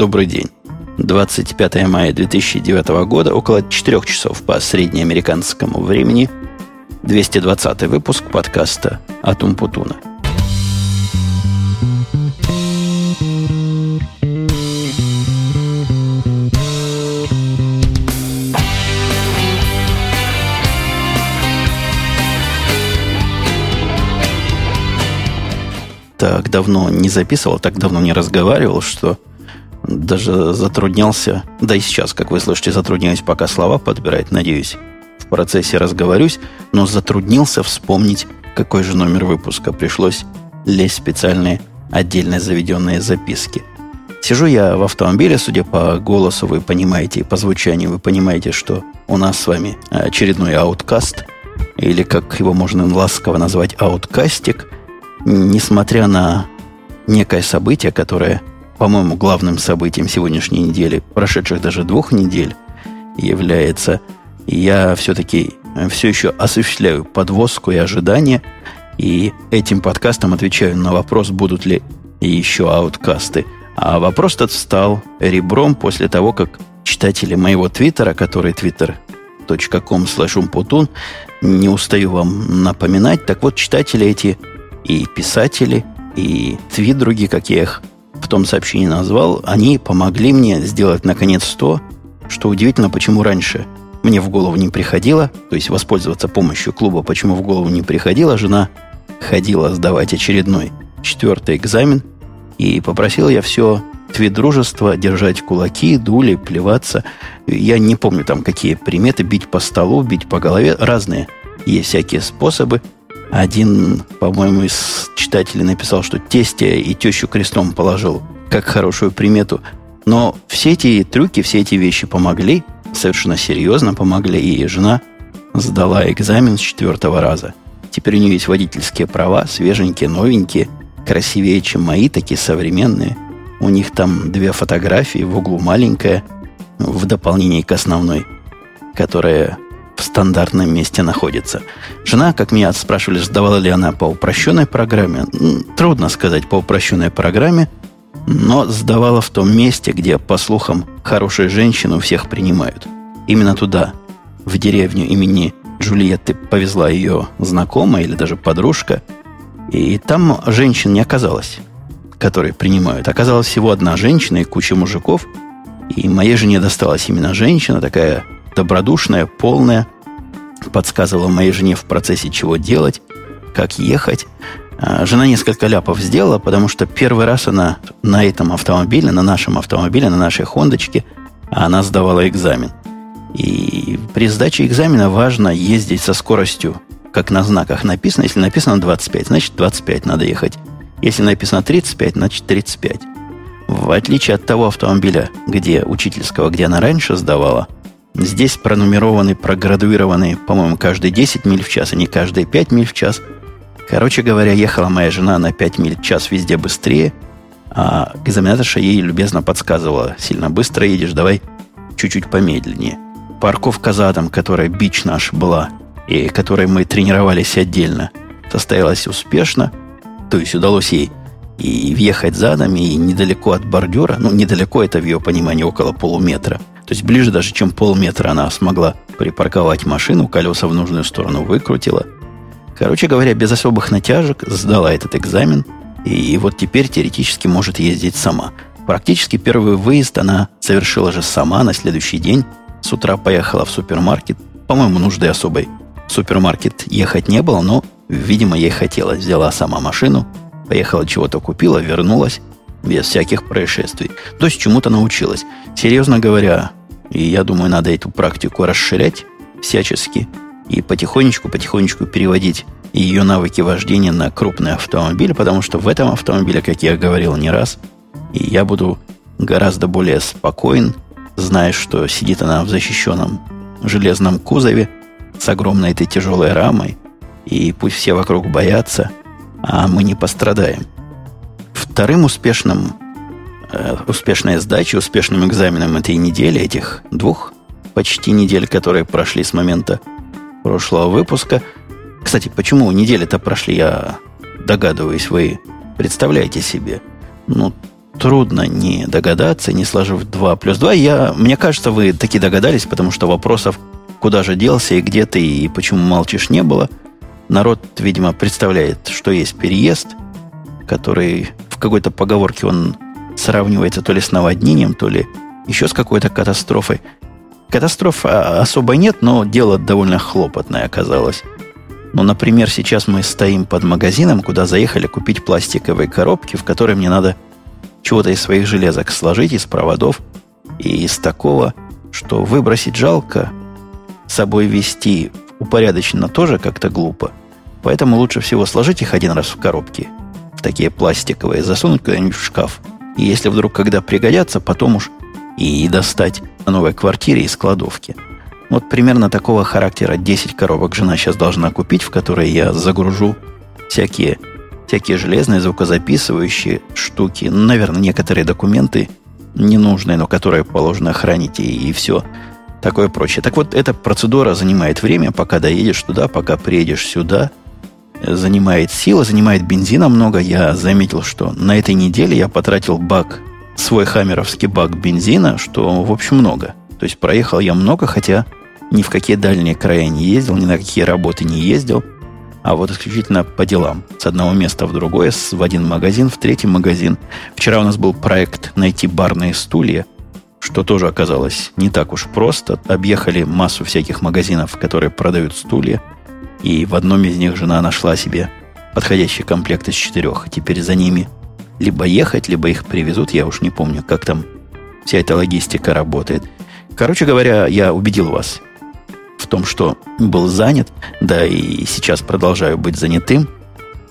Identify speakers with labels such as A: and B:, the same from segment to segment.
A: Добрый день. 25 мая 2009 года, около 4 часов по среднеамериканскому времени, 220 выпуск подкаста «Атум Путуна». так давно не записывал, так давно не разговаривал, что даже затруднялся, да и сейчас, как вы слышите, затрудняюсь пока слова подбирать, надеюсь, в процессе разговорюсь, но затруднился вспомнить, какой же номер выпуска. Пришлось лезть в специальные отдельно заведенные записки. Сижу я в автомобиле, судя по голосу, вы понимаете, по звучанию вы понимаете, что у нас с вами очередной ауткаст, или как его можно ласково назвать, ауткастик – несмотря на некое событие, которое, по-моему, главным событием сегодняшней недели, прошедших даже двух недель, является, я все-таки все еще осуществляю подвозку и ожидания, и этим подкастом отвечаю на вопрос, будут ли еще ауткасты. А вопрос этот встал ребром после того, как читатели моего твиттера, который twitter.com slash не устаю вам напоминать, так вот, читатели эти и писатели, и твит другие, как я их том сообщении назвал, они помогли мне сделать наконец то, что удивительно, почему раньше мне в голову не приходило, то есть воспользоваться помощью клуба, почему в голову не приходило, жена ходила сдавать очередной четвертый экзамен, и попросил я все твит дружества держать кулаки, дули, плеваться. Я не помню там какие приметы, бить по столу, бить по голове, разные есть всякие способы – один, по-моему, из читателей написал, что тестя и тещу крестом положил, как хорошую примету. Но все эти трюки, все эти вещи помогли, совершенно серьезно помогли, и жена сдала экзамен с четвертого раза. Теперь у нее есть водительские права, свеженькие, новенькие, красивее, чем мои, такие современные. У них там две фотографии, в углу маленькая, в дополнение к основной, которая в стандартном месте находится. Жена, как меня спрашивали, сдавала ли она по упрощенной программе. Трудно сказать по упрощенной программе, но сдавала в том месте, где, по слухам, хорошие женщины у всех принимают. Именно туда, в деревню имени Джульетты, повезла ее знакомая или даже подружка. И там женщин не оказалось, которые принимают. Оказалась всего одна женщина и куча мужиков. И моей жене досталась именно женщина, такая добродушная, полная, подсказывала моей жене в процессе, чего делать, как ехать. А, жена несколько ляпов сделала, потому что первый раз она на этом автомобиле, на нашем автомобиле, на нашей хондочке, она сдавала экзамен. И при сдаче экзамена важно ездить со скоростью, как на знаках написано. Если написано 25, значит 25 надо ехать. Если написано 35, значит 35. В отличие от того автомобиля, где учительского, где она раньше сдавала – Здесь пронумерованы, проградуированы, по-моему, каждые 10 миль в час, а не каждые 5 миль в час. Короче говоря, ехала моя жена на 5 миль в час везде быстрее, а экзаменаторша ей любезно подсказывала, сильно быстро едешь, давай чуть-чуть помедленнее. Парковка задом, которая бич наш была, и которой мы тренировались отдельно, состоялась успешно, то есть удалось ей и въехать задом, и недалеко от бордюра, ну, недалеко это в ее понимании около полуметра – то есть ближе даже, чем полметра она смогла припарковать машину, колеса в нужную сторону выкрутила. Короче говоря, без особых натяжек сдала этот экзамен, и вот теперь теоретически может ездить сама. Практически первый выезд она совершила же сама на следующий день. С утра поехала в супермаркет. По-моему, нужды особой в супермаркет ехать не было, но, видимо, ей хотелось. Взяла сама машину, поехала чего-то купила, вернулась без всяких происшествий. То есть чему-то научилась. Серьезно говоря, и я думаю, надо эту практику расширять всячески и потихонечку-потихонечку переводить ее навыки вождения на крупный автомобиль, потому что в этом автомобиле, как я говорил не раз, и я буду гораздо более спокоен, зная, что сидит она в защищенном железном кузове с огромной этой тяжелой рамой, и пусть все вокруг боятся, а мы не пострадаем. Вторым успешным Э, успешной сдачи, успешным экзаменом этой недели, этих двух почти недель, которые прошли с момента прошлого выпуска. Кстати, почему недели-то прошли, я догадываюсь, вы представляете себе. Ну, трудно не догадаться, не сложив 2 плюс 2. Я, мне кажется, вы таки догадались, потому что вопросов, куда же делся и где ты, и почему молчишь, не было. Народ, видимо, представляет, что есть переезд, который в какой-то поговорке он сравнивается то ли с наводнением, то ли еще с какой-то катастрофой. Катастроф особо нет, но дело довольно хлопотное оказалось. Ну, например, сейчас мы стоим под магазином, куда заехали купить пластиковые коробки, в которые мне надо чего-то из своих железок сложить, из проводов, и из такого, что выбросить жалко, с собой вести упорядоченно тоже как-то глупо. Поэтому лучше всего сложить их один раз в коробки, в такие пластиковые, засунуть куда-нибудь в шкаф. И если вдруг когда пригодятся, потом уж и достать на новой квартире из кладовки. Вот примерно такого характера 10 коробок жена сейчас должна купить, в которые я загружу всякие, всякие железные звукозаписывающие штуки. Ну, наверное, некоторые документы ненужные, но которые положено хранить и, и все такое прочее. Так вот, эта процедура занимает время, пока доедешь туда, пока приедешь сюда. Занимает силы, занимает бензина много. Я заметил, что на этой неделе я потратил бак свой хаммеровский бак бензина, что, в общем, много. То есть проехал я много, хотя ни в какие дальние края не ездил, ни на какие работы не ездил, а вот исключительно по делам. С одного места в другое, в один магазин, в третий магазин. Вчера у нас был проект найти барные стулья, что тоже оказалось не так уж просто. Объехали массу всяких магазинов, которые продают стулья, и в одном из них жена нашла себе подходящий комплект из четырех. Теперь за ними либо ехать, либо их привезут. Я уж не помню, как там вся эта логистика работает. Короче говоря, я убедил вас в том, что был занят, да и сейчас продолжаю быть занятым.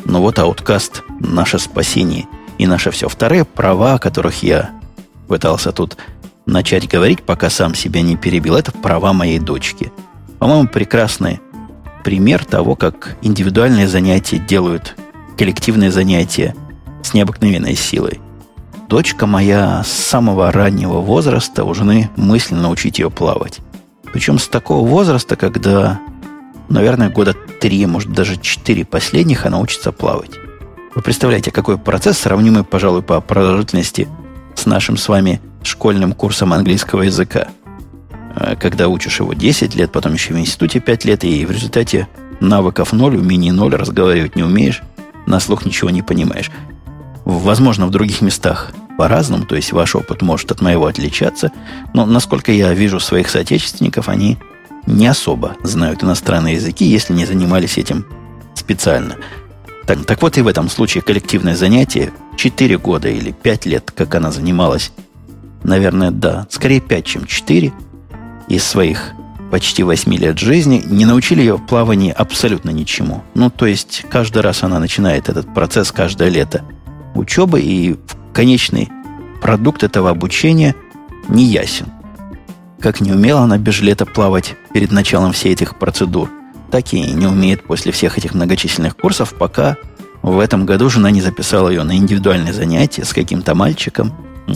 A: Но вот ауткаст – наше спасение и наше все. Вторые права, о которых я пытался тут начать говорить, пока сам себя не перебил, это права моей дочки. По-моему, прекрасный пример того, как индивидуальные занятия делают коллективные занятия – с необыкновенной силой. Дочка моя с самого раннего возраста у жены мысленно учить ее плавать. Причем с такого возраста, когда, наверное, года три, может даже четыре последних она учится плавать. Вы представляете, какой процесс, сравнимый, пожалуй, по продолжительности с нашим с вами школьным курсом английского языка. Э, когда учишь его 10 лет, потом еще в институте 5 лет, и в результате навыков ноль, умений ноль, разговаривать не умеешь, на слух ничего не понимаешь. Возможно, в других местах по-разному, то есть ваш опыт может от моего отличаться, но насколько я вижу своих соотечественников, они не особо знают иностранные языки, если не занимались этим специально. Так, так вот и в этом случае коллективное занятие 4 года или 5 лет, как она занималась, наверное, да, скорее 5, чем 4 из своих почти 8 лет жизни, не научили ее в плавании абсолютно ничему. Ну, то есть каждый раз она начинает этот процесс каждое лето – учебы, и конечный продукт этого обучения не ясен. Как не умела она без жилета плавать перед началом всех этих процедур, так и не умеет после всех этих многочисленных курсов, пока в этом году жена не записала ее на индивидуальное занятие с каким-то мальчиком,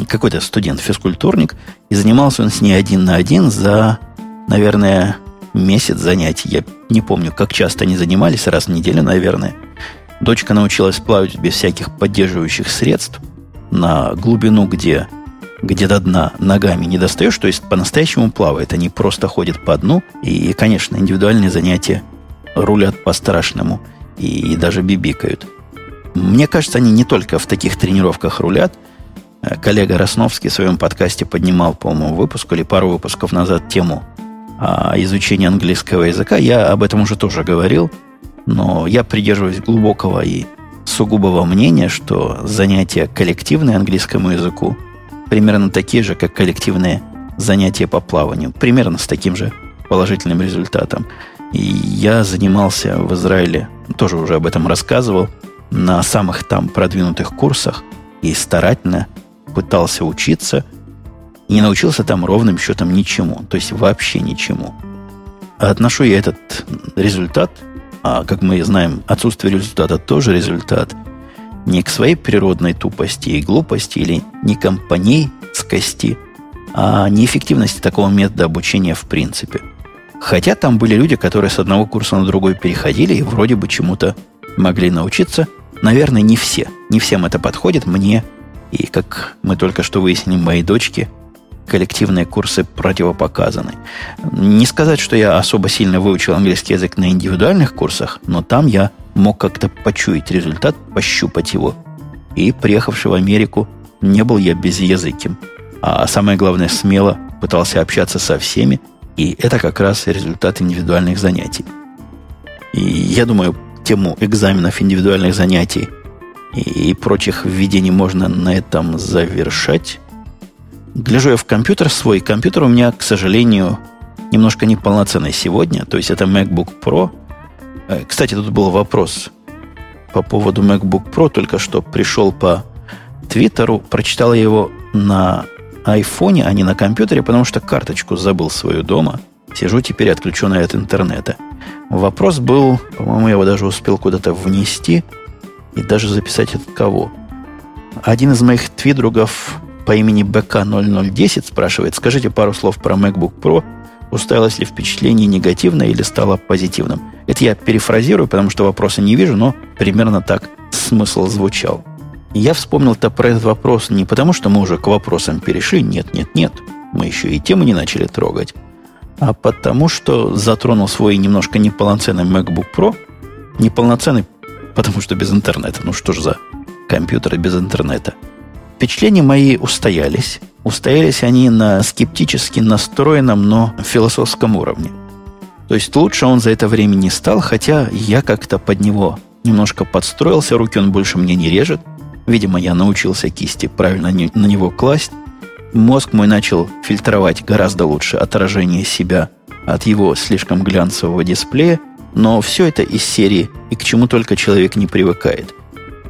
A: какой-то студент-физкультурник, и занимался он с ней один на один за, наверное, месяц занятий. Я не помню, как часто они занимались, раз в неделю, наверное. Дочка научилась плавать без всяких поддерживающих средств на глубину, где, где до дна ногами не достаешь, то есть по-настоящему плавает, они просто ходят по дну, и, конечно, индивидуальные занятия рулят по-страшному и, и даже бибикают. Мне кажется, они не только в таких тренировках рулят. Коллега Росновский в своем подкасте поднимал, по-моему, выпуск или пару выпусков назад тему о изучении английского языка. Я об этом уже тоже говорил – но я придерживаюсь глубокого и сугубого мнения, что занятия коллективные английскому языку примерно такие же, как коллективные занятия по плаванию. Примерно с таким же положительным результатом. И я занимался в Израиле, тоже уже об этом рассказывал, на самых там продвинутых курсах и старательно пытался учиться не научился там ровным счетом ничему, то есть вообще ничему. Отношу я этот результат а как мы знаем, отсутствие результата тоже результат, не к своей природной тупости и глупости или не компанейскости, а неэффективности такого метода обучения в принципе. Хотя там были люди, которые с одного курса на другой переходили и вроде бы чему-то могли научиться. Наверное, не все. Не всем это подходит. Мне И, как мы только что выяснили, моей дочке коллективные курсы противопоказаны. Не сказать, что я особо сильно выучил английский язык на индивидуальных курсах, но там я мог как-то почуять результат, пощупать его. И, приехавший в Америку, не был я безязыким. А самое главное, смело пытался общаться со всеми, и это как раз результат индивидуальных занятий. И я думаю, тему экзаменов индивидуальных занятий и прочих введений можно на этом завершать. Гляжу я в компьютер свой. Компьютер у меня, к сожалению, немножко неполноценный сегодня. То есть это MacBook Pro. Э, кстати, тут был вопрос по поводу MacBook Pro. Только что пришел по Твиттеру. Прочитал я его на айфоне, а не на компьютере, потому что карточку забыл свою дома. Сижу теперь отключенный от интернета. Вопрос был, по-моему, я его даже успел куда-то внести и даже записать от кого. Один из моих твидругов по имени БК0010 спрашивает, скажите пару слов про MacBook Pro, уставилось ли впечатление негативное или стало позитивным. Это я перефразирую, потому что вопроса не вижу, но примерно так смысл звучал. Я вспомнил-то про этот вопрос не потому, что мы уже к вопросам перешли, нет, нет, нет, мы еще и тему не начали трогать, а потому что затронул свой немножко неполноценный MacBook Pro, неполноценный, потому что без интернета. Ну что ж за компьютеры без интернета – Впечатления мои устоялись. Устоялись они на скептически настроенном, но философском уровне. То есть лучше он за это время не стал, хотя я как-то под него немножко подстроился, руки он больше мне не режет. Видимо, я научился кисти правильно на него класть. Мозг мой начал фильтровать гораздо лучше отражение себя от его слишком глянцевого дисплея, но все это из серии «И к чему только человек не привыкает».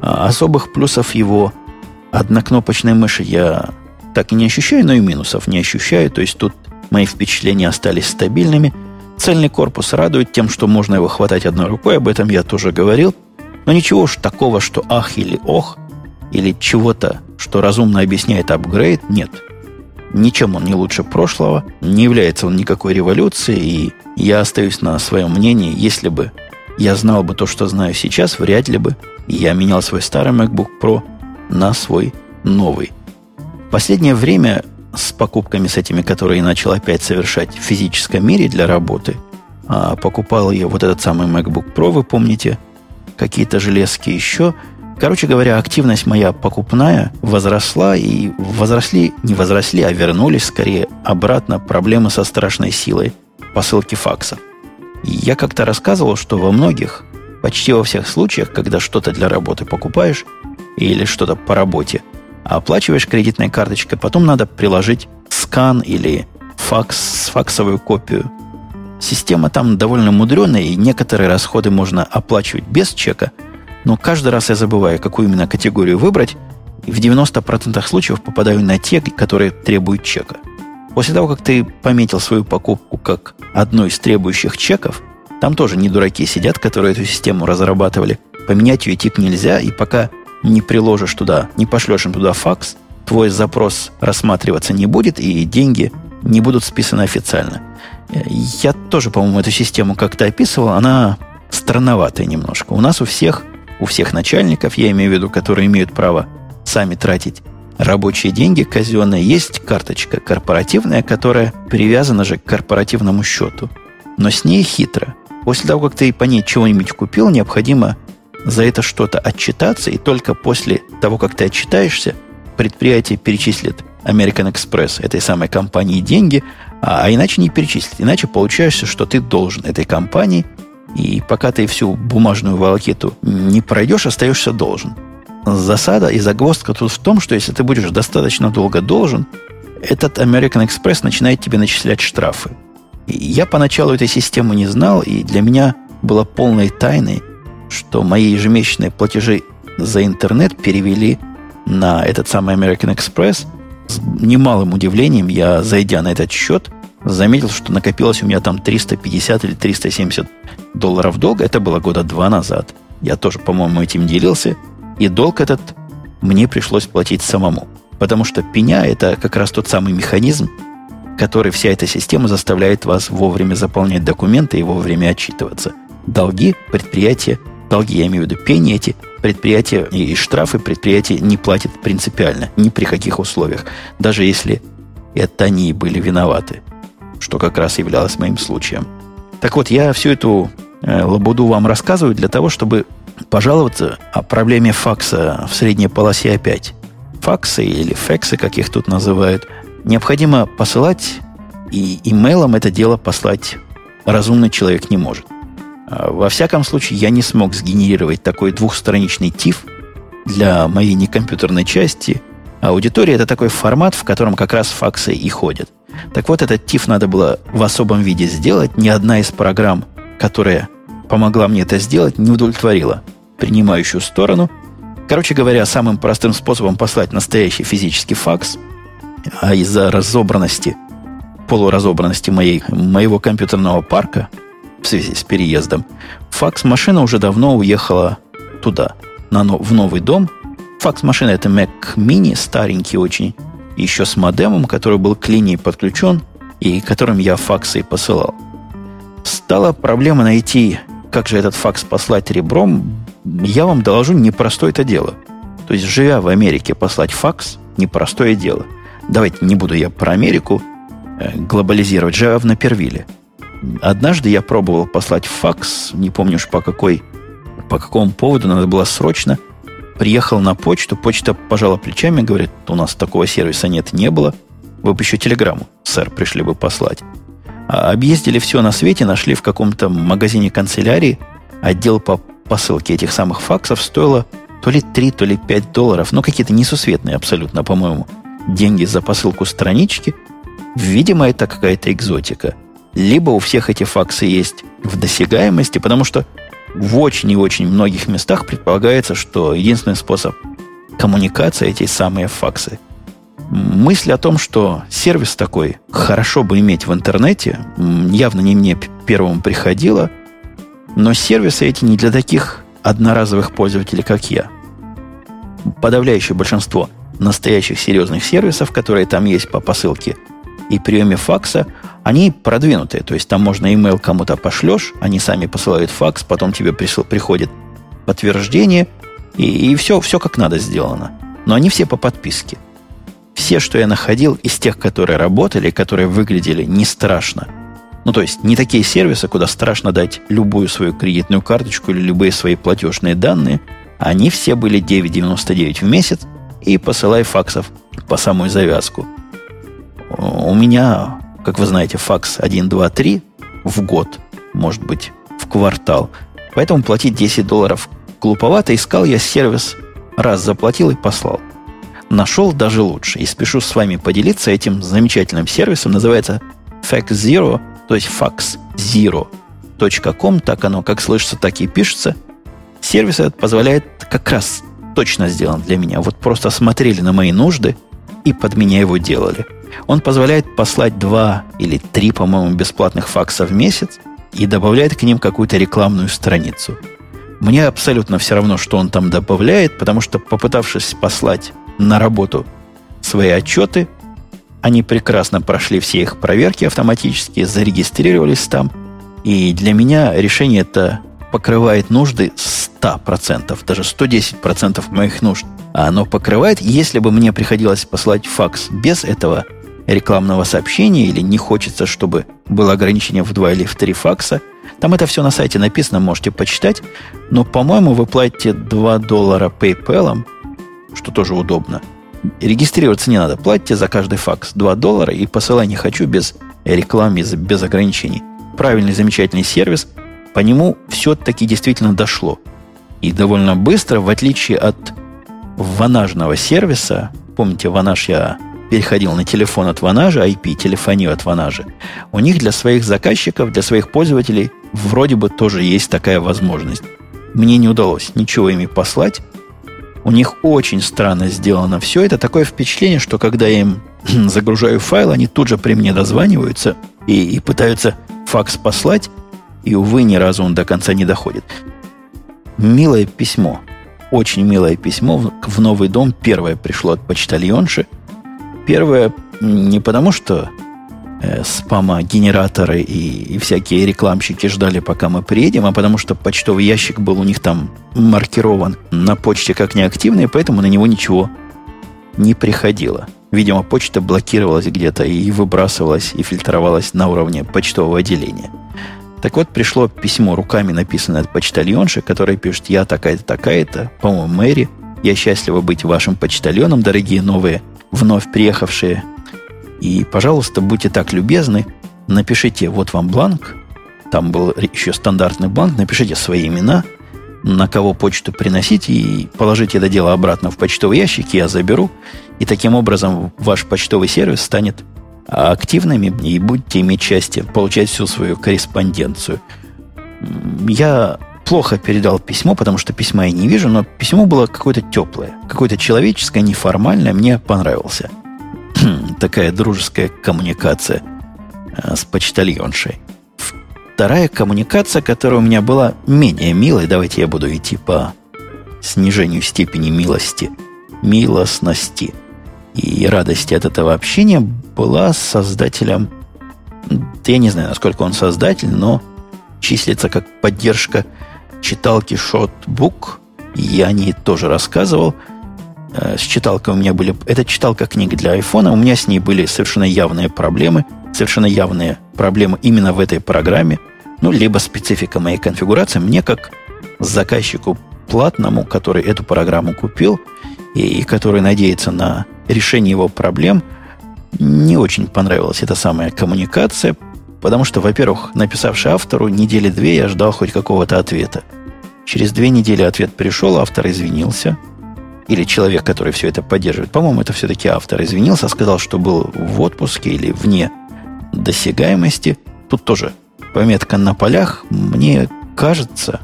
A: А особых плюсов его однокнопочной мыши я так и не ощущаю, но и минусов не ощущаю. То есть тут мои впечатления остались стабильными. Цельный корпус радует тем, что можно его хватать одной рукой, об этом я тоже говорил. Но ничего уж такого, что ах или ох, или чего-то, что разумно объясняет апгрейд, нет. Ничем он не лучше прошлого, не является он никакой революцией, и я остаюсь на своем мнении, если бы я знал бы то, что знаю сейчас, вряд ли бы я менял свой старый MacBook Pro на свой новый. Последнее время с покупками с этими, которые я начал опять совершать в физическом мире для работы, а покупал я вот этот самый MacBook Pro, вы помните, какие-то железки еще. Короче говоря, активность моя покупная возросла, и возросли, не возросли, а вернулись скорее обратно проблемы со страшной силой посылки факса. я как-то рассказывал, что во многих, почти во всех случаях, когда что-то для работы покупаешь, или что-то по работе, оплачиваешь кредитной карточкой, потом надо приложить скан или факс, факсовую копию. Система там довольно мудреная, и некоторые расходы можно оплачивать без чека, но каждый раз я забываю, какую именно категорию выбрать, и в 90% случаев попадаю на те, которые требуют чека. После того, как ты пометил свою покупку как одну из требующих чеков, там тоже не дураки сидят, которые эту систему разрабатывали. Поменять ее тип нельзя, и пока не приложишь туда, не пошлешь им туда факс, твой запрос рассматриваться не будет, и деньги не будут списаны официально. Я тоже, по-моему, эту систему как-то описывал. Она странноватая немножко. У нас у всех, у всех начальников, я имею в виду, которые имеют право сами тратить рабочие деньги казенные, есть карточка корпоративная, которая привязана же к корпоративному счету. Но с ней хитро. После того, как ты по ней чего-нибудь купил, необходимо за это что-то отчитаться, и только после того, как ты отчитаешься, предприятие перечислит American Express этой самой компании деньги, а, а иначе не перечислит. Иначе получаешься, что ты должен этой компании, и пока ты всю бумажную волокиту не пройдешь, остаешься должен. Засада и загвоздка тут в том, что если ты будешь достаточно долго должен, этот American Express начинает тебе начислять штрафы. И я поначалу этой системы не знал, и для меня было полной тайной – что мои ежемесячные платежи за интернет перевели на этот самый American Express. С немалым удивлением я, зайдя на этот счет, заметил, что накопилось у меня там 350 или 370 долларов долга. Это было года два назад. Я тоже, по-моему, этим делился. И долг этот мне пришлось платить самому. Потому что пеня – это как раз тот самый механизм, который вся эта система заставляет вас вовремя заполнять документы и вовремя отчитываться. Долги предприятия долги, я имею в виду пени эти, предприятие и штрафы предприятие не платит принципиально, ни при каких условиях, даже если это они были виноваты, что как раз являлось моим случаем. Так вот, я всю эту э, лабуду вам рассказываю для того, чтобы пожаловаться о проблеме факса в средней полосе опять. Факсы или фексы, как их тут называют, необходимо посылать, и имейлом это дело послать разумный человек не может. А, во всяком случае, я не смог сгенерировать такой двухстраничный тиф для моей некомпьютерной части. Аудитория – это такой формат, в котором как раз факсы и ходят. Так вот, этот тиф надо было в особом виде сделать. Ни одна из программ, которая помогла мне это сделать, не удовлетворила принимающую сторону. Короче говоря, самым простым способом послать настоящий физический факс, а из-за разобранности, полуразобранности моей, моего компьютерного парка – в связи с переездом, факс-машина уже давно уехала туда, на, в новый дом. Факс-машина это Mac Mini, старенький очень, еще с модемом, который был к линии подключен и которым я факсы и посылал. Стала проблема найти, как же этот факс послать ребром. Я вам доложу, непростое это дело. То есть, живя в Америке, послать факс – непростое дело. Давайте не буду я про Америку э, глобализировать, живя в Напервиле – Однажды я пробовал послать факс, не помню уж по какой, по какому поводу, надо было срочно. Приехал на почту, почта пожала плечами, говорит, у нас такого сервиса нет, не было. Вы бы еще телеграмму, сэр, пришли бы послать. А объездили все на свете, нашли в каком-то магазине канцелярии отдел по посылке этих самых факсов стоило то ли 3, то ли 5 долларов, но какие-то несусветные абсолютно, по-моему, деньги за посылку странички. Видимо, это какая-то экзотика либо у всех эти факсы есть в досягаемости, потому что в очень и очень многих местах предполагается, что единственный способ коммуникации эти самые факсы. Мысль о том, что сервис такой хорошо бы иметь в интернете, явно не мне первому приходила, но сервисы эти не для таких одноразовых пользователей, как я. Подавляющее большинство настоящих серьезных сервисов, которые там есть по посылке и приеме факса – они продвинутые, то есть там можно email кому-то пошлешь, они сами посылают факс, потом тебе присыл, приходит подтверждение, и, и все, все как надо сделано. Но они все по подписке. Все, что я находил из тех, которые работали, которые выглядели не страшно, ну, то есть не такие сервисы, куда страшно дать любую свою кредитную карточку или любые свои платежные данные, они все были 9,99 в месяц и посылай факсов по самую завязку. У меня как вы знаете, факс 1, 2, 3 в год, может быть, в квартал. Поэтому платить 10 долларов глуповато. Искал я сервис, раз заплатил и послал. Нашел даже лучше. И спешу с вами поделиться этим замечательным сервисом. Называется Fax Zero, то есть fax zero.com. Так оно как слышится, так и пишется. Сервис этот позволяет как раз точно сделан для меня. Вот просто смотрели на мои нужды и под меня его делали. Он позволяет послать два или три, по-моему, бесплатных факса в месяц и добавляет к ним какую-то рекламную страницу. Мне абсолютно все равно, что он там добавляет, потому что, попытавшись послать на работу свои отчеты, они прекрасно прошли все их проверки автоматически, зарегистрировались там. И для меня решение это покрывает нужды 100%, даже 110% моих нужд. А оно покрывает, если бы мне приходилось послать факс без этого рекламного сообщения или не хочется, чтобы было ограничение в два или в три факса. Там это все на сайте написано, можете почитать. Но, по-моему, вы платите 2 доллара PayPal, что тоже удобно. Регистрироваться не надо. Платите за каждый факс 2 доллара и посылай не хочу без рекламы, без ограничений. Правильный, замечательный сервис. По нему все-таки действительно дошло. И довольно быстро, в отличие от ванажного сервиса, помните, ванаж я переходил на телефон от Ванажа, IP, телефонию от Ванажа, у них для своих заказчиков, для своих пользователей вроде бы тоже есть такая возможность. Мне не удалось ничего ими послать. У них очень странно сделано все. Это такое впечатление, что когда я им загружаю файл, они тут же при мне дозваниваются и, и пытаются факс послать, и, увы, ни разу он до конца не доходит. Милое письмо. Очень милое письмо в новый дом. Первое пришло от почтальонши – Первое, не потому что э, спама-генераторы и, и всякие рекламщики ждали, пока мы приедем, а потому что почтовый ящик был у них там маркирован на почте как неактивный, поэтому на него ничего не приходило. Видимо, почта блокировалась где-то и выбрасывалась, и фильтровалась на уровне почтового отделения. Так вот, пришло письмо руками, написанное от почтальонши, которая пишет «Я такая-то, такая-то, по-моему, Мэри, я счастлива быть вашим почтальоном, дорогие новые, вновь приехавшие. И, пожалуйста, будьте так любезны, напишите, вот вам бланк, там был еще стандартный бланк, напишите свои имена, на кого почту приносить и положите это дело обратно в почтовый ящик, я заберу. И таким образом ваш почтовый сервис станет активными и будете иметь счастье получать всю свою корреспонденцию. Я плохо передал письмо, потому что письма я не вижу, но письмо было какое-то теплое, какое-то человеческое, неформальное, мне понравился. Такая дружеская коммуникация э, с почтальоншей. Вторая коммуникация, которая у меня была менее милой, давайте я буду идти по снижению степени милости, милостности и радости от этого общения, была создателем, я не знаю, насколько он создатель, но числится как поддержка читалки Shotbook. Я о ней тоже рассказывал. Э, с читалкой у меня были... Это читалка книг для айфона. У меня с ней были совершенно явные проблемы. Совершенно явные проблемы именно в этой программе. Ну, либо специфика моей конфигурации. Мне, как заказчику платному, который эту программу купил и который надеется на решение его проблем, не очень понравилась эта самая коммуникация, потому что, во-первых, написавший автору недели две я ждал хоть какого-то ответа. Через две недели ответ пришел, автор извинился. Или человек, который все это поддерживает. По-моему, это все-таки автор извинился, сказал, что был в отпуске или вне досягаемости. Тут тоже пометка на полях. Мне кажется,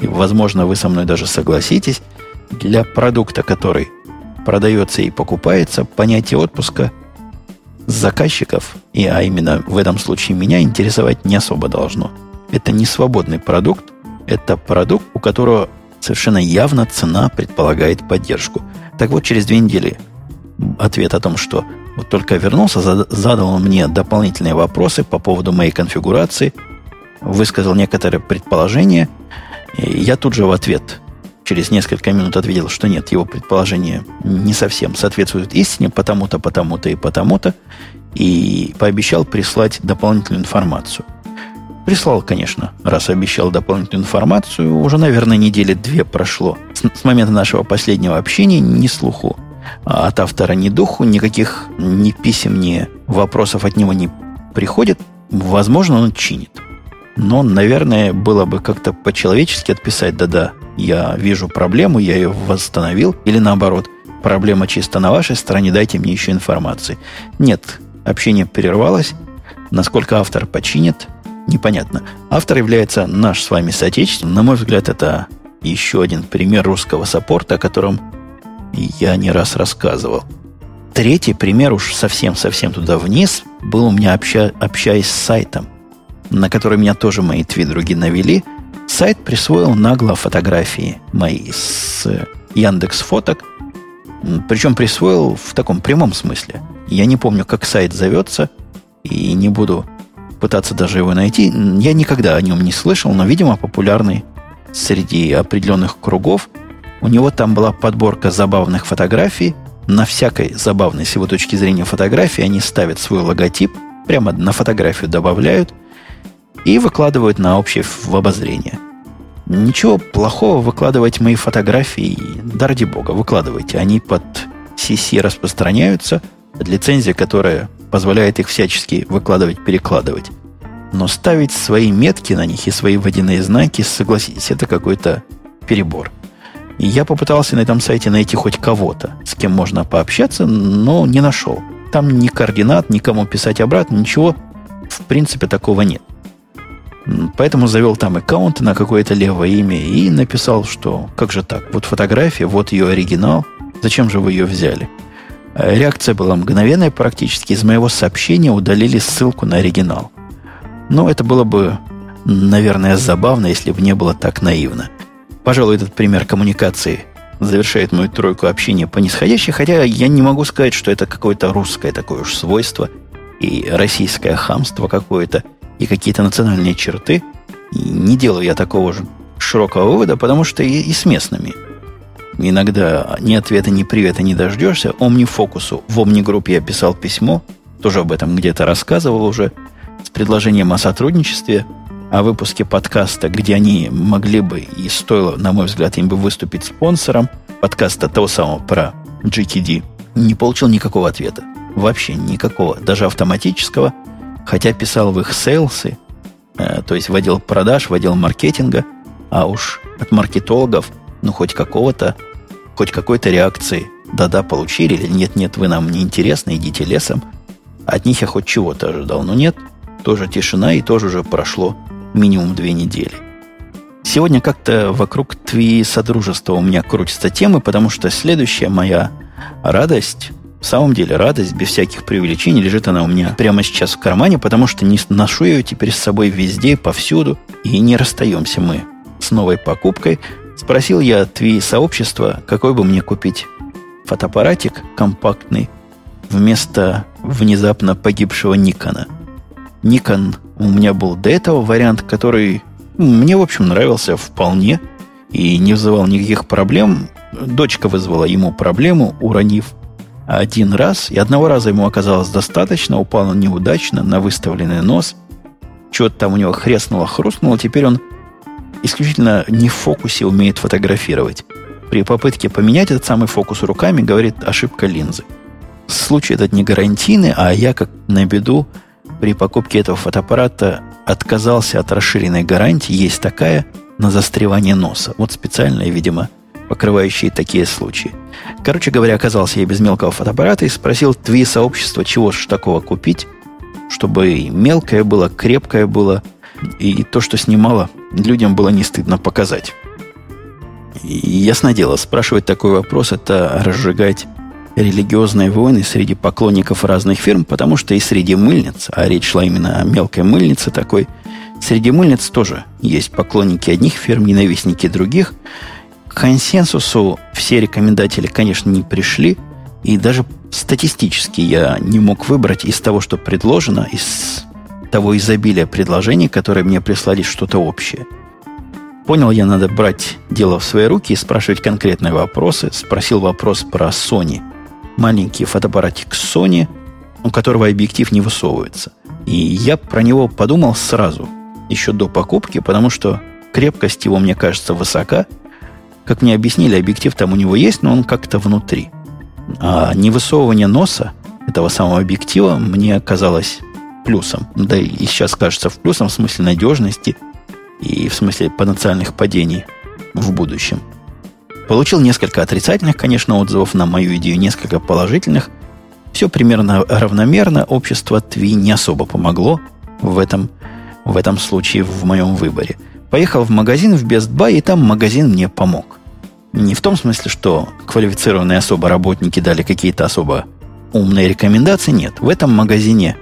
A: и, возможно, вы со мной даже согласитесь, для продукта, который продается и покупается, понятие отпуска заказчиков, и, а именно в этом случае меня, интересовать не особо должно. Это не свободный продукт, это продукт, у которого совершенно явно цена предполагает поддержку. Так вот, через две недели ответ о том, что вот только вернулся, задал мне дополнительные вопросы по поводу моей конфигурации, высказал некоторые предположения, и я тут же в ответ через несколько минут ответил, что нет, его предположение не совсем соответствует истине, потому-то, потому-то и потому-то, и пообещал прислать дополнительную информацию – Прислал, конечно, раз обещал дополнительную информацию. Уже, наверное, недели две прошло. С, с момента нашего последнего общения ни слуху. А от автора ни духу, никаких ни писем, ни вопросов от него не приходит. Возможно, он чинит. Но, наверное, было бы как-то по-человечески отписать, да-да, я вижу проблему, я ее восстановил, или наоборот, проблема чисто на вашей стороне, дайте мне еще информации. Нет, общение прервалось, насколько автор починит, непонятно. Автор является наш с вами соотечественник. На мой взгляд, это еще один пример русского саппорта, о котором я не раз рассказывал. Третий пример уж совсем-совсем туда вниз был у меня, обща, общаясь с сайтом, на который меня тоже мои твидруги навели. Сайт присвоил нагло фотографии мои с Яндекс Фоток, причем присвоил в таком прямом смысле. Я не помню, как сайт зовется, и не буду пытаться даже его найти. Я никогда о нем не слышал, но, видимо, популярный среди определенных кругов. У него там была подборка забавных фотографий. На всякой забавной с его точки зрения фотографии они ставят свой логотип, прямо на фотографию добавляют и выкладывают на общее в обозрение. Ничего плохого выкладывать мои фотографии, да ради бога, выкладывайте. Они под CC распространяются, лицензия, которая позволяет их всячески выкладывать, перекладывать. Но ставить свои метки на них и свои водяные знаки, согласитесь, это какой-то перебор. И я попытался на этом сайте найти хоть кого-то, с кем можно пообщаться, но не нашел. Там ни координат, никому писать обратно, ничего в принципе такого нет. Поэтому завел там аккаунт на какое-то левое имя и написал, что как же так, вот фотография, вот ее оригинал, зачем же вы ее взяли? Э, реакция была мгновенная практически. Из моего сообщения удалили ссылку на оригинал. Но это было бы, наверное, забавно, если бы не было так наивно. Пожалуй, этот пример коммуникации завершает мою тройку общения по нисходящей, хотя я не могу сказать, что это какое-то русское такое уж свойство. и российское хамство какое-то, и какие-то национальные черты. И не делаю я такого же широкого вывода, потому что и, и с местными. Иногда ни ответа, ни привета не дождешься. Омнифокусу в Омни-группе я писал письмо, тоже об этом где-то рассказывал уже, с предложением о сотрудничестве, о выпуске подкаста, где они могли бы и стоило, на мой взгляд, им бы выступить спонсором подкаста того самого про GTD, не получил никакого ответа. Вообще никакого, даже автоматического. Хотя писал в их сейлсы, э, то есть в отдел продаж, в отдел маркетинга, а уж от маркетологов, ну, хоть какого-то, хоть какой-то реакции, да-да, получили, или нет-нет, вы нам не интересны, идите лесом. От них я хоть чего-то ожидал, но нет, тоже тишина, и тоже уже прошло минимум две недели. Сегодня как-то вокруг Тви Содружества у меня крутятся темы, потому что следующая моя радость, в самом деле радость, без всяких преувеличений, лежит она у меня прямо сейчас в кармане, потому что не ношу ее теперь с собой везде, повсюду, и не расстаемся мы с новой покупкой. Спросил я Тви сообщества, какой бы мне купить фотоаппаратик компактный вместо внезапно погибшего Никона. Никон у меня был до этого вариант, который мне, в общем, нравился вполне и не вызывал никаких проблем. Дочка вызвала ему проблему, уронив один раз, и одного раза ему оказалось достаточно, упал он неудачно на выставленный нос. Что-то там у него хрестнуло, хрустнуло, теперь он исключительно не в фокусе умеет фотографировать. При попытке поменять этот самый фокус руками, говорит ошибка линзы. Случай этот не гарантийный, а я, как на беду, при покупке этого фотоаппарата отказался от расширенной гарантии. Есть такая на застревание носа. Вот специальная, видимо, покрывающие такие случаи. Короче говоря, оказался я без мелкого фотоаппарата и спросил твои сообщества, чего ж такого купить, чтобы и мелкое было, крепкое было, и то, что снимало, людям было не стыдно показать. И ясно дело, спрашивать такой вопрос – это разжигать религиозные войны среди поклонников разных фирм, потому что и среди мыльниц, а речь шла именно о мелкой мыльнице такой, среди мыльниц тоже есть поклонники одних фирм, ненавистники других. К консенсусу все рекомендатели, конечно, не пришли, и даже статистически я не мог выбрать из того, что предложено, из того изобилия предложений, которые мне прислали что-то общее. Понял я, надо брать дело в свои руки и спрашивать конкретные вопросы. Спросил вопрос про Sony – маленький фотоаппаратик Sony, у которого объектив не высовывается. И я про него подумал сразу, еще до покупки, потому что крепкость его, мне кажется, высока. Как мне объяснили, объектив там у него есть, но он как-то внутри. А невысовывание носа этого самого объектива мне казалось плюсом. Да и сейчас кажется в плюсом в смысле надежности и в смысле потенциальных падений в будущем. Получил несколько отрицательных, конечно, отзывов на мою идею, несколько положительных. Все примерно равномерно. Общество Тви не особо помогло в этом, в этом случае в моем выборе. Поехал в магазин в Best Buy, и там магазин мне помог. Не в том смысле, что квалифицированные особо работники дали какие-то особо умные рекомендации, нет. В этом магазине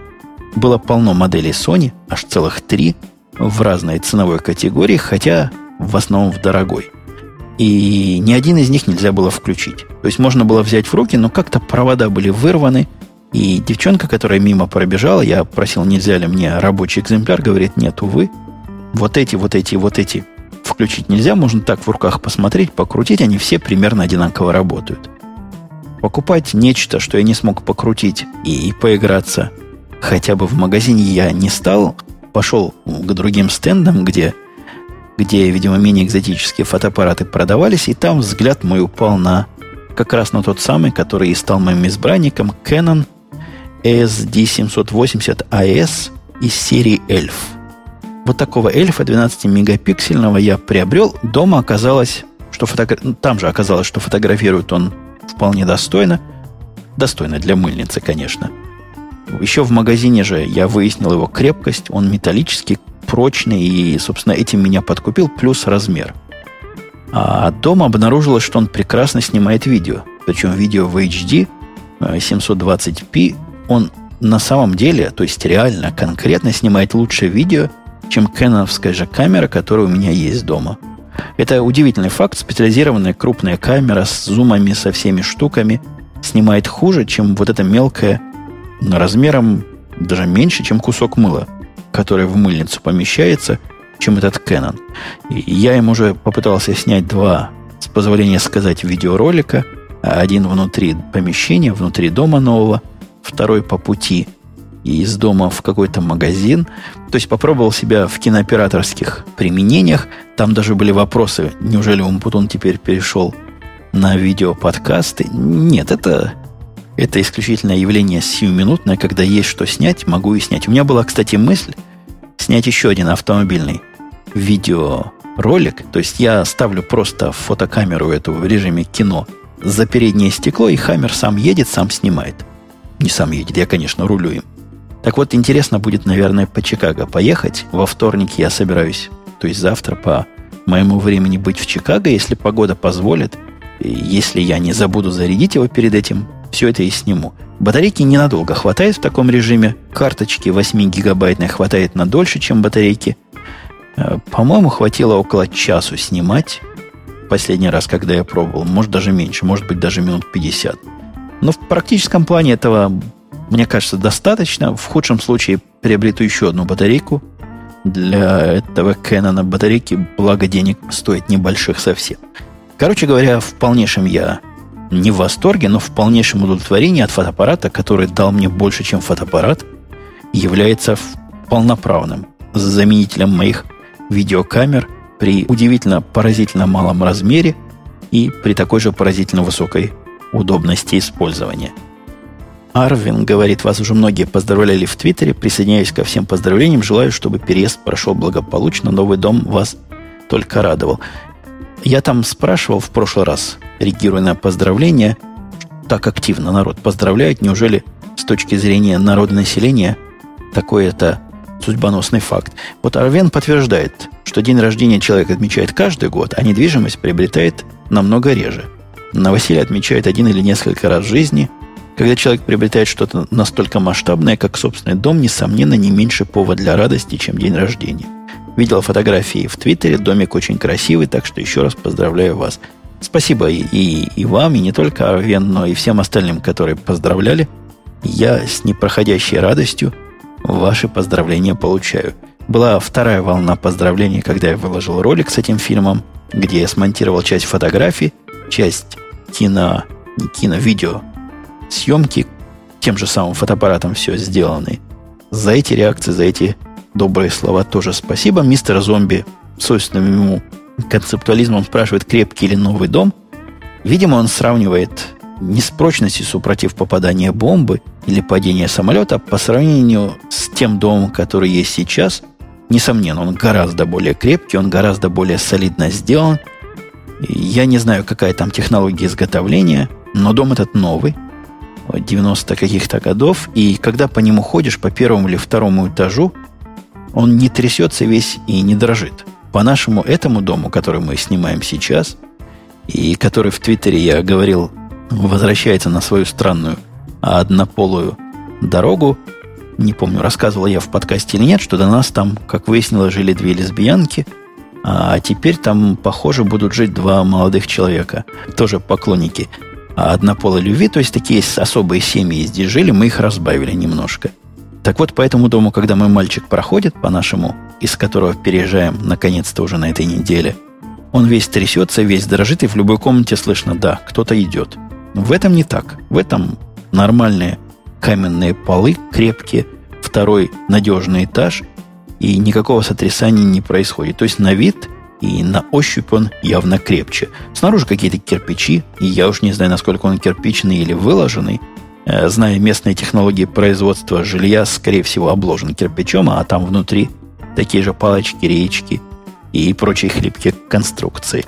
A: было полно моделей Sony, аж целых три, в разной ценовой категории, хотя в основном в дорогой. И ни один из них нельзя было включить. То есть можно было взять в руки, но как-то провода были вырваны. И девчонка, которая мимо пробежала, я просил, нельзя ли мне рабочий экземпляр, говорит, нет, увы. Вот эти, вот эти, вот эти включить нельзя, можно так в руках посмотреть, покрутить, они все примерно одинаково работают. Покупать нечто, что я не смог покрутить и, и поиграться хотя бы в магазине я не стал, пошел к другим стендам, где где, видимо, менее экзотические фотоаппараты продавались, и там взгляд мой упал на как раз на тот самый, который и стал моим избранником, Canon SD780AS из серии Elf. Вот такого эльфа 12-мегапиксельного я приобрел. Дома оказалось, что фотогра... Ну, там же оказалось, что фотографирует он вполне достойно. Достойно для мыльницы, конечно. Еще в магазине же я выяснил его крепкость. Он металлический, прочный, и, собственно, этим меня подкупил, плюс размер. А дома обнаружилось, что он прекрасно снимает видео. Причем видео в HD 720p, э, он на самом деле, то есть реально, конкретно снимает лучше видео, чем кэноновская же камера, которая у меня есть дома. Это удивительный факт. Специализированная крупная камера с зумами, со всеми штуками снимает хуже, чем вот эта мелкая размером даже меньше, чем кусок мыла, который в мыльницу помещается, чем этот Canon. Я им уже попытался снять два, с позволения сказать, видеоролика. Один внутри помещения, внутри дома нового, второй по пути из дома в какой-то магазин. То есть попробовал себя в кинооператорских применениях. Там даже были вопросы, неужели Умпутун теперь перешел на видеоподкасты. Нет, это, это исключительно явление сиюминутное, когда есть что снять, могу и снять. У меня была, кстати, мысль снять еще один автомобильный видеоролик. То есть я ставлю просто фотокамеру эту в режиме кино за переднее стекло, и Хаммер сам едет, сам снимает. Не сам едет, я, конечно, рулю им. Так вот, интересно будет, наверное, по Чикаго поехать. Во вторник я собираюсь, то есть завтра по моему времени быть в Чикаго, если погода позволит. Если я не забуду зарядить его перед этим, все это и сниму. Батарейки ненадолго хватает в таком режиме. Карточки 8 гигабайтной хватает на дольше, чем батарейки – Э, по-моему, хватило около часу снимать. Последний раз, когда я пробовал. Может, даже меньше. Может быть, даже минут 50. Но в практическом плане этого, мне кажется, достаточно. В худшем случае приобрету еще одну батарейку. Для этого Canon батарейки, благо денег стоит небольших совсем. Короче говоря, в полнейшем я не в восторге, но в полнейшем удовлетворении от фотоаппарата, который дал мне больше, чем фотоаппарат, является полноправным заменителем моих видеокамер при удивительно поразительно малом размере и при такой же поразительно высокой удобности использования. Арвин говорит, вас уже многие поздравляли в Твиттере. Присоединяюсь ко всем поздравлениям. Желаю, чтобы переезд прошел благополучно. Новый дом вас только радовал. Я там спрашивал в прошлый раз, реагируя на поздравления, так активно народ поздравляет. Неужели с точки зрения народа населения такое это судьбоносный факт. Вот Арвен подтверждает, что день рождения человек отмечает каждый год, а недвижимость приобретает намного реже. Новоселье отмечает один или несколько раз в жизни. Когда человек приобретает что-то настолько масштабное, как собственный дом, несомненно, не меньше повод для радости, чем день рождения. Видел фотографии в Твиттере, домик очень красивый, так что еще раз поздравляю вас. Спасибо и, и, и вам, и не только Арвен, но и всем остальным, которые поздравляли. Я с непроходящей радостью Ваши поздравления получаю. Была вторая волна поздравлений, когда я выложил ролик с этим фильмом, где я смонтировал часть фотографий, часть кино, не кино, видео съемки, тем же самым фотоаппаратом все сделаны. За эти реакции, за эти добрые слова тоже спасибо. Мистер Зомби собственным ему концептуализмом спрашивает, крепкий или новый дом. Видимо, он сравнивает не с прочностью супротив попадания бомбы или падения самолета, а по сравнению с тем домом, который есть сейчас, несомненно, он гораздо более крепкий, он гораздо более солидно сделан. Я не знаю, какая там технология изготовления, но дом этот новый, 90 каких-то годов, и когда по нему ходишь, по первому или второму этажу, он не трясется весь и не дрожит. По нашему этому дому, который мы снимаем сейчас, и который в Твиттере я говорил возвращается на свою странную однополую дорогу. Не помню, рассказывал я в подкасте или нет, что до нас там, как выяснилось, жили две лесбиянки, а теперь там, похоже, будут жить два молодых человека, тоже поклонники однополой любви, то есть такие особые семьи здесь жили, мы их разбавили немножко. Так вот, по этому дому, когда мой мальчик проходит по нашему, из которого переезжаем наконец-то уже на этой неделе, он весь трясется, весь дрожит, и в любой комнате слышно, да, кто-то идет. В этом не так. В этом нормальные каменные полы, крепкие, второй надежный этаж, и никакого сотрясания не происходит. То есть на вид и на ощупь он явно крепче. Снаружи какие-то кирпичи, и я уж не знаю, насколько он кирпичный или выложенный. Э, зная местные технологии производства жилья, скорее всего, обложен кирпичом, а там внутри такие же палочки, речки и прочие хлипкие конструкции.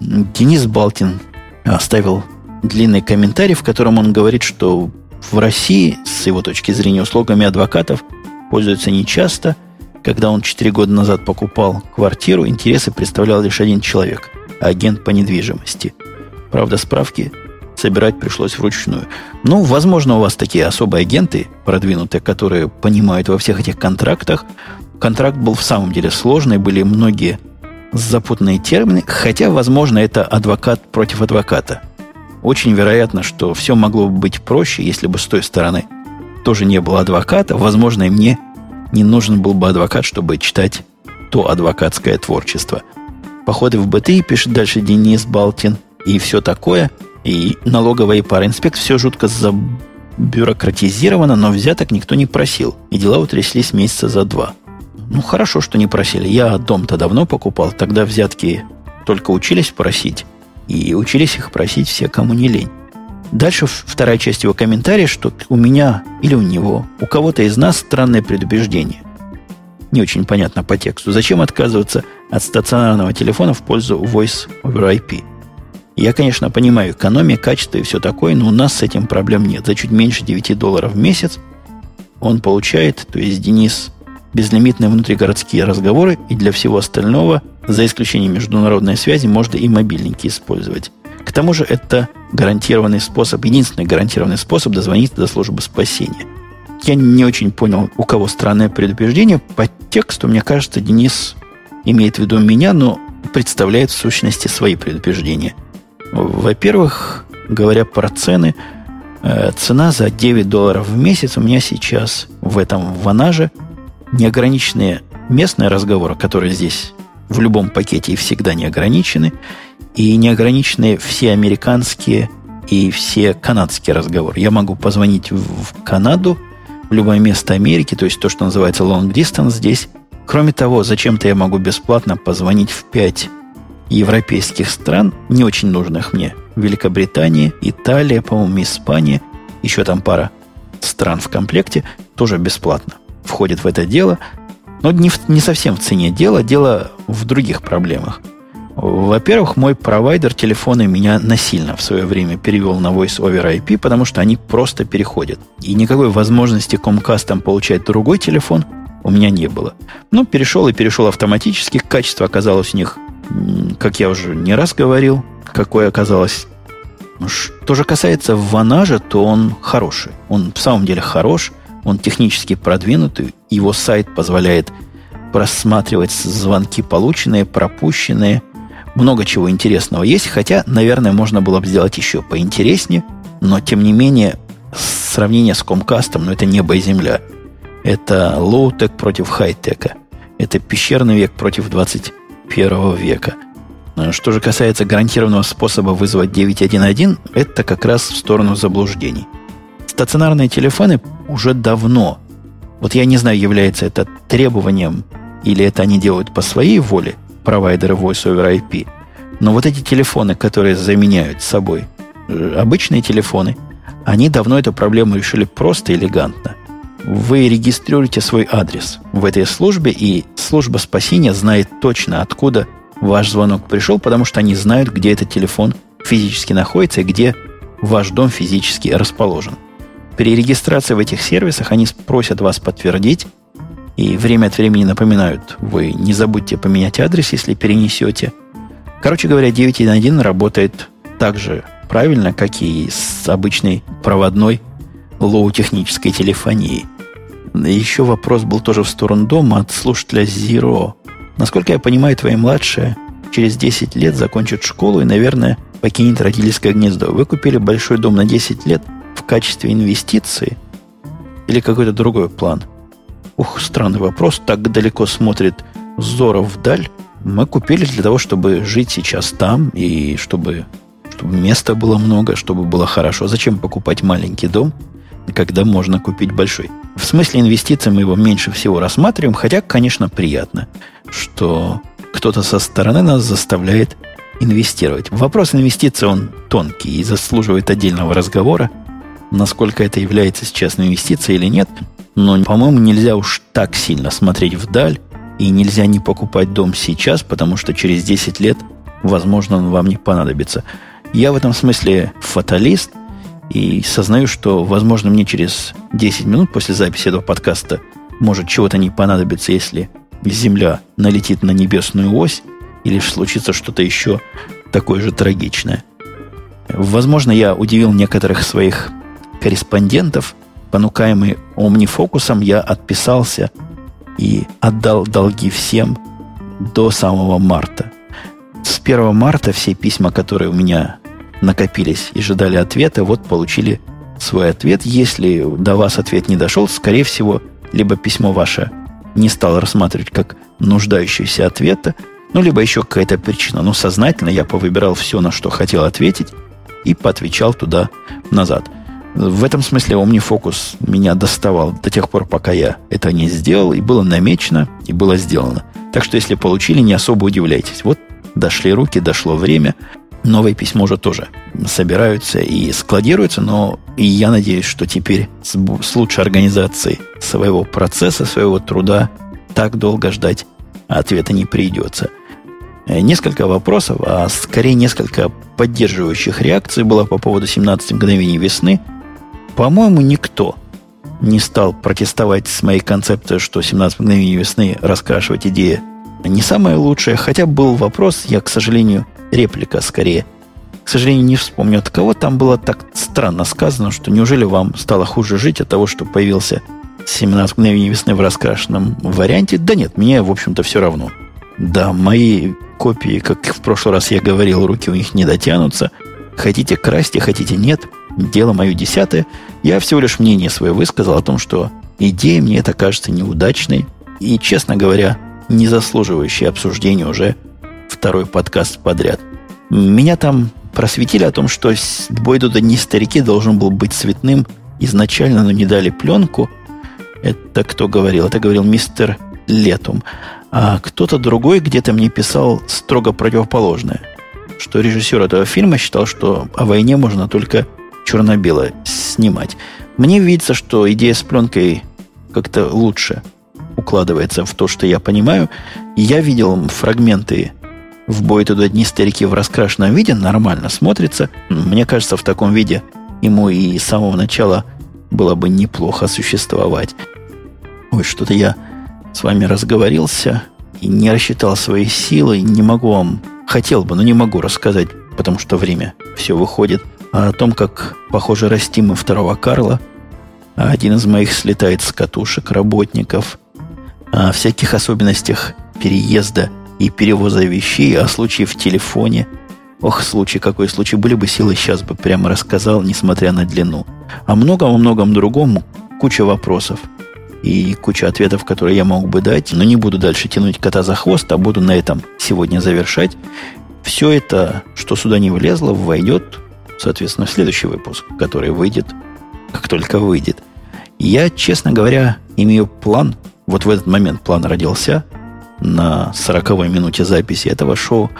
A: Денис Балтин оставил длинный комментарий, в котором он говорит, что в России, с его точки зрения, услугами адвокатов пользуются нечасто. Когда он 4 года назад покупал квартиру, интересы представлял лишь один человек – агент по недвижимости. Правда, справки собирать пришлось вручную. Ну, возможно, у вас такие особые агенты, продвинутые, которые понимают во всех этих контрактах. Контракт был в самом деле сложный, были многие запутанные термины, хотя, возможно, это адвокат против адвоката – очень вероятно, что все могло бы быть проще, если бы с той стороны тоже не было адвоката. Возможно, и мне не нужен был бы адвокат, чтобы читать то адвокатское творчество. Походы в БТИ, пишет дальше Денис Балтин, и все такое. И налоговая и пароинспект все жутко забюрократизировано, но взяток никто не просил. И дела утряслись месяца за два. Ну, хорошо, что не просили. Я дом-то давно покупал. Тогда взятки только учились просить. И учились их просить все, кому не лень. Дальше вторая часть его комментария, что у меня или у него, у кого-то из нас странное предубеждение. Не очень понятно по тексту. Зачем отказываться от стационарного телефона в пользу Voice over IP? Я, конечно, понимаю экономия, качество и все такое, но у нас с этим проблем нет. За чуть меньше 9 долларов в месяц он получает, то есть Денис, безлимитные внутригородские разговоры, и для всего остального, за исключением международной связи, можно и мобильники использовать. К тому же это гарантированный способ, единственный гарантированный способ дозвониться до службы спасения. Я не очень понял, у кого странное предупреждение. По тексту, мне кажется, Денис имеет в виду меня, но представляет в сущности свои предупреждения. Во-первых, говоря про цены, э, цена за 9 долларов в месяц у меня сейчас в этом ванаже неограниченные местные разговоры, которые здесь в любом пакете и всегда не ограничены, и не ограничены все американские и все канадские разговоры. Я могу позвонить в Канаду, в любое место Америки, то есть то, что называется long distance здесь. Кроме того, зачем-то я могу бесплатно позвонить в пять европейских стран, не очень нужных мне. Великобритания, Италия, по-моему, Испания, еще там пара стран в комплекте, тоже бесплатно входит в это дело. Но не, в, не совсем в цене дело, дело в других проблемах. Во-первых, мой провайдер телефона меня насильно в свое время перевел на Voice over IP, потому что они просто переходят. И никакой возможности Comcast получать другой телефон у меня не было. Ну, перешел и перешел автоматически. Качество оказалось у них, как я уже не раз говорил, какое оказалось. Что же касается Vonage а, то он хороший. Он в самом деле хорош. Он технически продвинутый. Его сайт позволяет просматривать звонки полученные, пропущенные – много чего интересного есть, хотя, наверное, можно было бы сделать еще поинтереснее, но, тем не менее, сравнение с Comcast ом, ну, это небо и земля. Это low-tech против хай-тека. Это пещерный век против 21 века. Ну, что же касается гарантированного способа вызвать 911, это как раз в сторону заблуждений. Стационарные телефоны уже давно, вот я не знаю, является это требованием или это они делают по своей воле – провайдера Voice over IP. Но вот эти телефоны, которые заменяют собой э, обычные телефоны, они давно эту проблему решили просто элегантно. Вы регистрируете свой адрес в этой службе, и служба спасения знает точно, откуда ваш звонок пришел, потому что они знают, где этот телефон физически находится и где ваш дом физически расположен. При регистрации в этих сервисах они просят вас подтвердить, и время от времени напоминают, вы не забудьте поменять адрес, если перенесете. Короче говоря, 9.1.1 работает так же правильно, как и с обычной проводной лоу-технической телефонией. Еще вопрос был тоже в сторону дома от слушателя Zero. Насколько я понимаю, твоя младшая через 10 лет закончит школу и, наверное, покинет родительское гнездо. Вы купили большой дом на 10 лет в качестве инвестиции или какой-то другой план – Ух, странный вопрос. Так далеко смотрит Зоров вдаль. Мы купили для того, чтобы жить сейчас там и чтобы, чтобы места было много, чтобы было хорошо. Зачем покупать маленький дом, когда можно купить большой? В смысле инвестиций мы его меньше всего рассматриваем, хотя, конечно, приятно, что кто-то со стороны нас заставляет инвестировать. Вопрос инвестиций, он тонкий и заслуживает отдельного разговора. Насколько это является сейчас инвестицией или нет – но, по-моему, нельзя уж так сильно смотреть вдаль, и нельзя не покупать дом сейчас, потому что через 10 лет, возможно, он вам не понадобится. Я в этом смысле фаталист, и сознаю, что, возможно, мне через 10 минут после записи этого подкаста может чего-то не понадобиться, если Земля налетит на небесную ось, или случится что-то еще такое же трагичное. Возможно, я удивил некоторых своих корреспондентов, понукаемый омнифокусом, я отписался и отдал долги всем до самого марта. С 1 марта все письма, которые у меня накопились и ждали ответа, вот получили свой ответ. Если до вас ответ не дошел, скорее всего, либо письмо ваше не стало рассматривать как нуждающееся ответа, ну, либо еще какая-то причина. Но сознательно я повыбирал все, на что хотел ответить, и поотвечал туда назад. В этом смысле OmniFocus меня доставал до тех пор, пока я это не сделал, и было намечено, и было сделано. Так что, если получили, не особо удивляйтесь. Вот дошли руки, дошло время. Новое письмо уже тоже собираются и складируются, но и я надеюсь, что теперь с, с лучшей организацией своего процесса, своего труда так долго ждать ответа не придется. Несколько вопросов, а скорее несколько поддерживающих реакций было по поводу 17 мгновений весны. По-моему, никто не стал протестовать с моей концепцией, что 17 мгновений весны раскрашивать идея не самая лучшая, хотя был вопрос, я, к сожалению, реплика скорее. К сожалению, не вспомню от кого, там было так странно сказано, что неужели вам стало хуже жить от того, что появился 17 мгновений весны в раскрашенном варианте? Да нет, мне, в общем-то, все равно. Да, мои копии, как в прошлый раз я говорил, руки у них не дотянутся. Хотите красьте, хотите нет. Дело мое десятое. Я всего лишь мнение свое высказал о том, что идея мне это кажется неудачной. И, честно говоря, не заслуживающей обсуждения уже второй подкаст подряд. Меня там просветили о том, что бой туда не старики должен был быть цветным изначально, но не дали пленку. Это кто говорил? Это говорил мистер Летум. А кто-то другой где-то мне писал строго противоположное. Что режиссер этого фильма считал, что о войне можно только черно-бело снимать. Мне видится, что идея с пленкой как-то лучше укладывается в то, что я понимаю. Я видел фрагменты в бой туда одни старики в раскрашенном виде, нормально смотрится. Мне кажется, в таком виде ему и с самого начала было бы неплохо существовать. Ой, что-то я с вами разговорился и не рассчитал свои силы, не могу вам, хотел бы, но не могу рассказать, потому что время все выходит, о том, как, похоже, растим мы второго Карла, а один из моих слетает с катушек работников, о всяких особенностях переезда и перевоза вещей, о случае в телефоне. Ох, случай, какой случай. Были бы силы, сейчас бы прямо рассказал, несмотря на длину. О многом-многом другом куча вопросов и куча ответов, которые я мог бы дать, но не буду дальше тянуть кота за хвост, а буду на этом сегодня завершать. Все это, что сюда не влезло, войдет, соответственно, следующий выпуск, который выйдет, как только выйдет. Я, честно говоря, имею план, вот в этот момент план родился на 40 минуте записи этого шоу,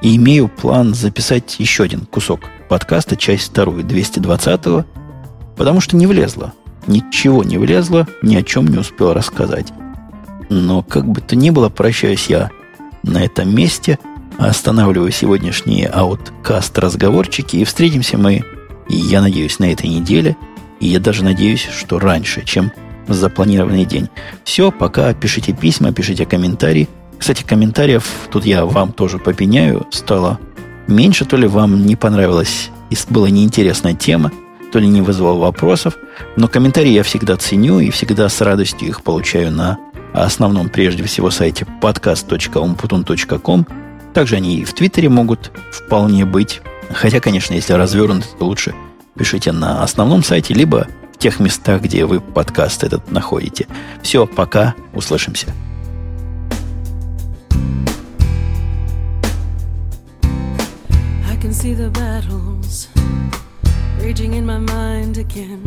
A: и имею план записать еще один кусок подкаста, часть вторую, 220-го, потому что не влезло. Ничего не влезло, ни о чем не успел рассказать. Но как бы то ни было, прощаюсь я на этом месте, останавливаю сегодняшние ауткаст-разговорчики, и встретимся мы, и я надеюсь, на этой неделе, и я даже надеюсь, что раньше, чем запланированный день. Все, пока пишите письма, пишите комментарии. Кстати, комментариев тут я вам тоже попеняю, стало меньше, то ли вам не понравилась и была неинтересная тема, то ли не вызвал вопросов, но комментарии я всегда ценю и всегда с радостью их получаю на основном, прежде всего, сайте podcast.umputun.com. Также они и в Твиттере могут вполне быть. Хотя, конечно, если развернуты, то лучше пишите на основном сайте, либо в тех местах, где вы подкаст этот находите. Все, пока, услышимся. See the battles raging in my mind again.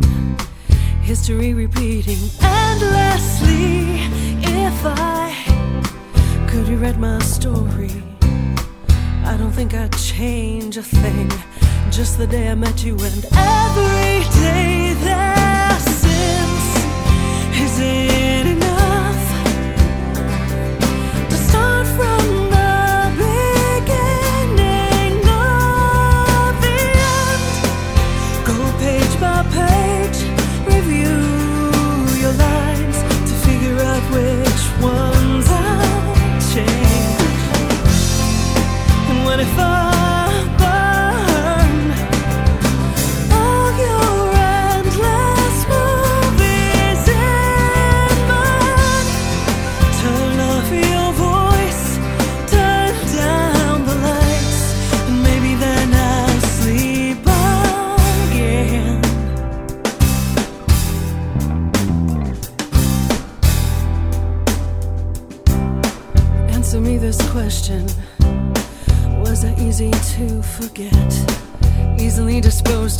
A: History repeating endlessly. If I could reread my story, I don't think I'd change a thing. Just the day I met you and every day there since. Is it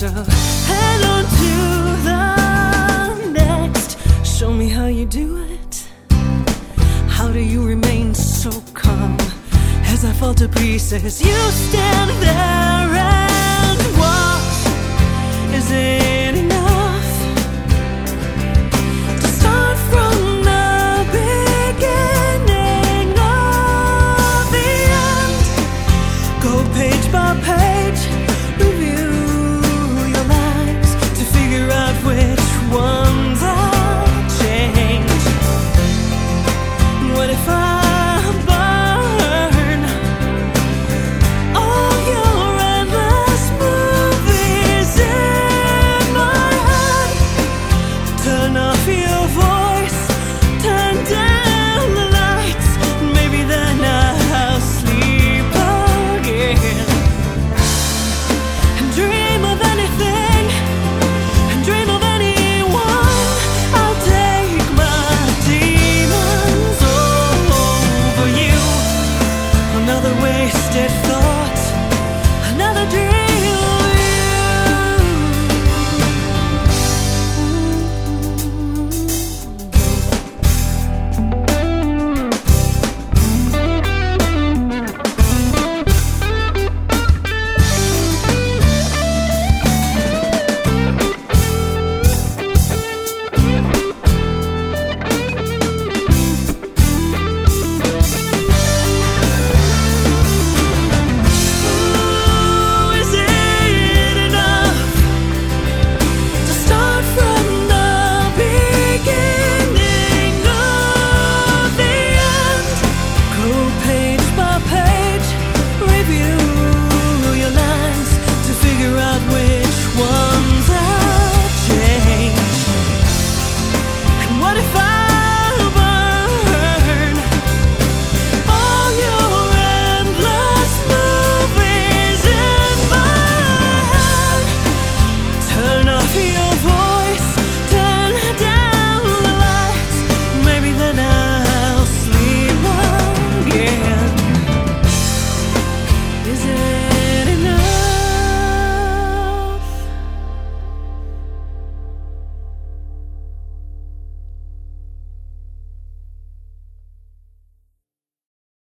B: disposed. Head on to the next. Show me how you do it. How do you remain so calm as I fall to pieces? You watch. Just.